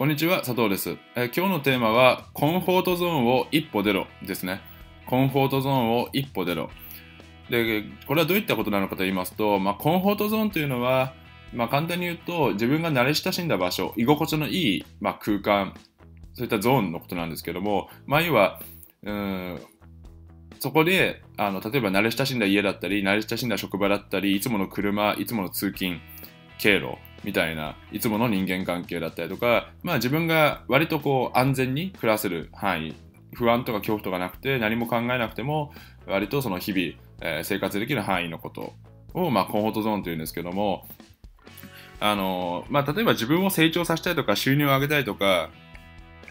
こんにちは、佐藤です、えー今日のテーマは、コンフォートゾーンを一歩出ろですね。コンフォートゾーンを一歩出ろ。で、これはどういったことなのかと言いますと、まあ、コンフォートゾーンというのは、まあ、簡単に言うと、自分が慣れ親しんだ場所、居心地のいい、まあ、空間、そういったゾーンのことなんですけども、まあ、要は、うんそこであの例えば慣れ親しんだ家だったり慣れ親しんだ職場だったりいつもの車いつもの通勤経路みたいないつもの人間関係だったりとか、まあ、自分が割とこう安全に暮らせる範囲不安とか恐怖とかなくて何も考えなくても割とその日々、えー生活できる範囲のことを、まあ、コンフォートゾーンというんですけどもあの、まあ、例えば自分を成長させたいとか収入を上げたいとか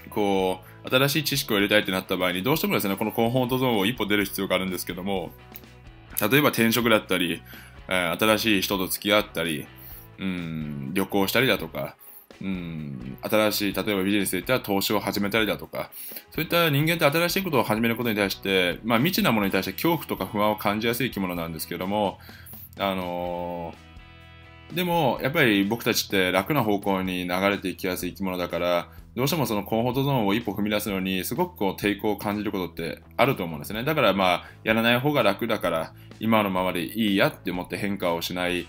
こう新しい知識を入れたいってなった場合にどうしてもですねこのコンフォートゾーンを一歩出る必要があるんですけども例えば転職だったり、えー新しい人と付き合ったりうん旅行したりだとかうん新しい例えばビジネスで言ったら投資を始めたりだとかそういった人間って新しいことを始めることに対して、まあ、未知なものに対して恐怖とか不安を感じやすい生き物なんですけどもあのーでもやっぱり僕たちって楽な方向に流れていきやすい生き物だからどうしてもそのコンフォートゾーンを一歩踏み出すのにすごくこう抵抗を感じることってあると思うんですね。だからまあやらない方が楽だから今のままでいいやって思って変化をしない。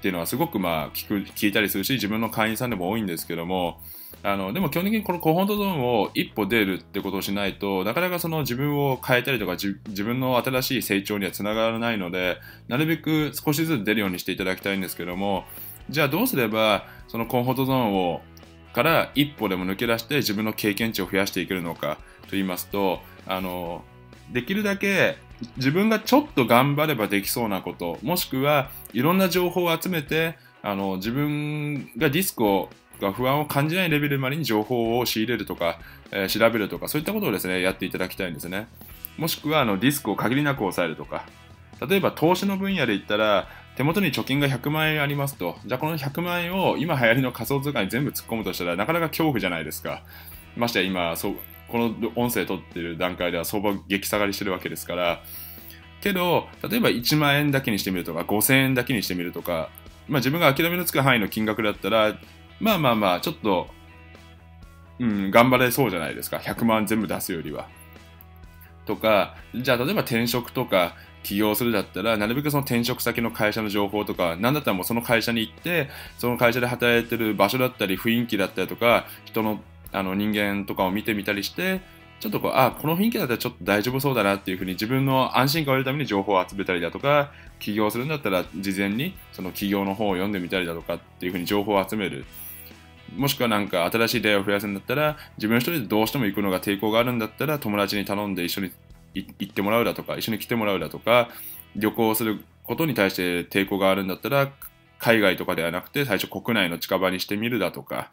っていうのはすごくまあ聞く聞いたりするし自分の会員さんでも多いんですけどもあのでも基本的にこのコンフォートゾーンを一歩出るってことをしないとなかなかその自分を変えたりとか自自分の新しい成長にはつながらないのでなるべく少しずつ出るようにしていただきたいんですけどもじゃあどうすればそのコンフォートゾーンをから一歩でも抜け出して自分の経験値を増やしていけるのかと言いますとあのできるだけ自分がちょっと頑張ればできそうなこともしくはいろんな情報を集めてあの自分がリスクをが不安を感じないレベルまでに情報を仕入れるとか、えー調べるとかそういったことをですねやっていただきたいんですね。もしくはあのリスクを限りなく抑えるとか。例えば投資の分野で言ったら手元に貯金が100万円ありますと。じゃあこの100万円を今流行りの仮想通貨に全部突っ込むとしたらなかなか恐怖じゃないですか。ましてや今そうこの音声取ってる段階では相場激下がりしてるわけですからけど例えば1万円だけにしてみるとか5000円だけにしてみるとか、まあ、自分が諦めのつく範囲の金額だったらまあまあまあちょっと、うん、頑張れそうじゃないですか100万全部出すよりは。とかじゃあ例えば転職とか起業するだったらなるべくその転職先の会社の情報とか何だったらもうその会社に行ってその会社で働いてる場所だったり雰囲気だったりとか人のあの人間とかを見てみたりしてちょっとこうあこの雰囲気だったらちょっと大丈夫そうだなっていうふうに自分の安心感を得るために情報を集めたりだとか起業するんだったら事前にその起業の本を読んでみたりだとかっていうふうに情報を集める。もしくはなんか新しい出会いを増やすんだったら自分一人でどうしても行くのが抵抗があるんだったら友達に頼んで一緒に行ってもらうだとか一緒に来てもらうだとか旅行することに対して抵抗があるんだったら海外とかではなくて最初国内の近場にしてみるだとか、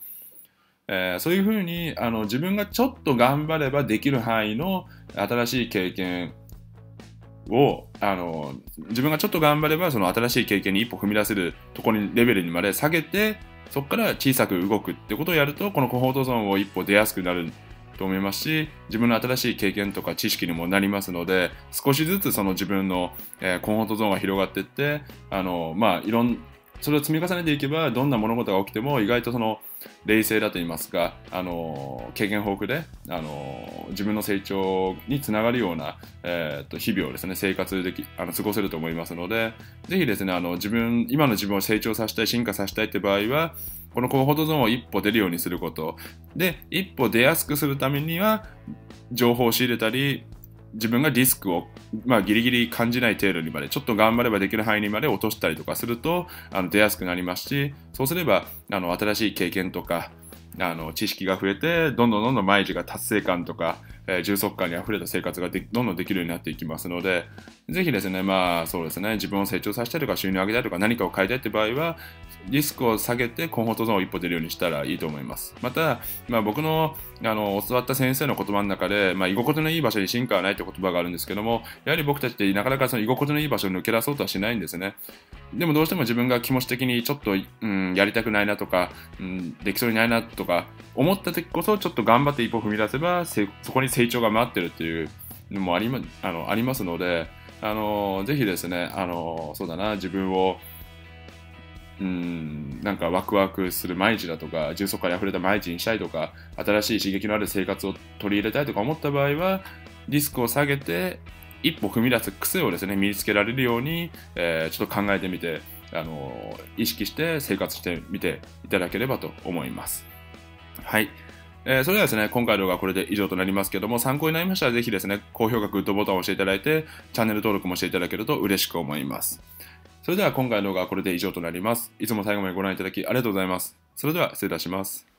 えーそういうふうにあの自分がちょっと頑張ればできる範囲の新しい経験をあの自分がちょっと頑張ればその新しい経験に一歩踏み出せるところにレベルにまで下げてそこから小さく動くってことをやるとこのコンフォートゾーンを一歩出やすくなると思いますし自分の新しい経験とか知識にもなりますので少しずつその自分の、えーコンフォートゾーンが広がっていってあのまあいろんそれを積み重ねていけばどんな物事が起きても意外とその冷静だと言いますかあの経験豊富であの自分の成長につながるような、えーと日々をですね生活できあの過ごせると思いますのでぜひですねあの自分今の自分を成長させたい進化させたいって場合はこのコンフォートゾーンを一歩出るようにすること。で一歩出やすくするためには情報を仕入れたり自分がリスクを、まあ、ギリギリ感じない程度にまでちょっと頑張ればできる範囲にまで落としたりとかするとあの出やすくなりますしそうすればあの新しい経験とかあの知識が増えてどんどんどんどん毎日が達成感とか、えー充足感にあふれた生活がどんどんできるようになっていきますのでぜひですねまあそうですね自分を成長させたいとか収入を上げたいとか何かを変えたいって場合はリスクを下げてコンフォートゾーンを一歩出るようにしたらいいと思います。また、まあ、僕のあの教わった先生の言葉の中で、まあ、居心地のいい場所に進化はないという言葉があるんですけどもやはり僕たちってなかなかその居心地のいい場所を抜け出そうとはしないんですね。でもどうしても自分が気持ち的にちょっと、うん、やりたくないなとか、うん、できそうにないなとか思った時こそちょっと頑張って一歩踏み出せばそこに成長が待ってるっていうのもあり,、ま、あのありますのであのぜひですねあのそうだな自分をうんなんかワクワクする毎日だとか充足感にあふれた毎日にしたいとか新しい刺激のある生活を取り入れたいとか思った場合はリスクを下げて一歩踏み出す癖をですね身につけられるように、えー、ちょっと考えてみてあの意識して生活してみていただければと思います。はい。えー、それではですね、今回の動画はこれで以上となりますけども、参考になりましたらぜひですね、高評価、グッドボタンを押していただいて、チャンネル登録もしていただけると嬉しく思います。それでは今回の動画はこれで以上となります。いつも最後までご覧いただきありがとうございます。それでは失礼いたします。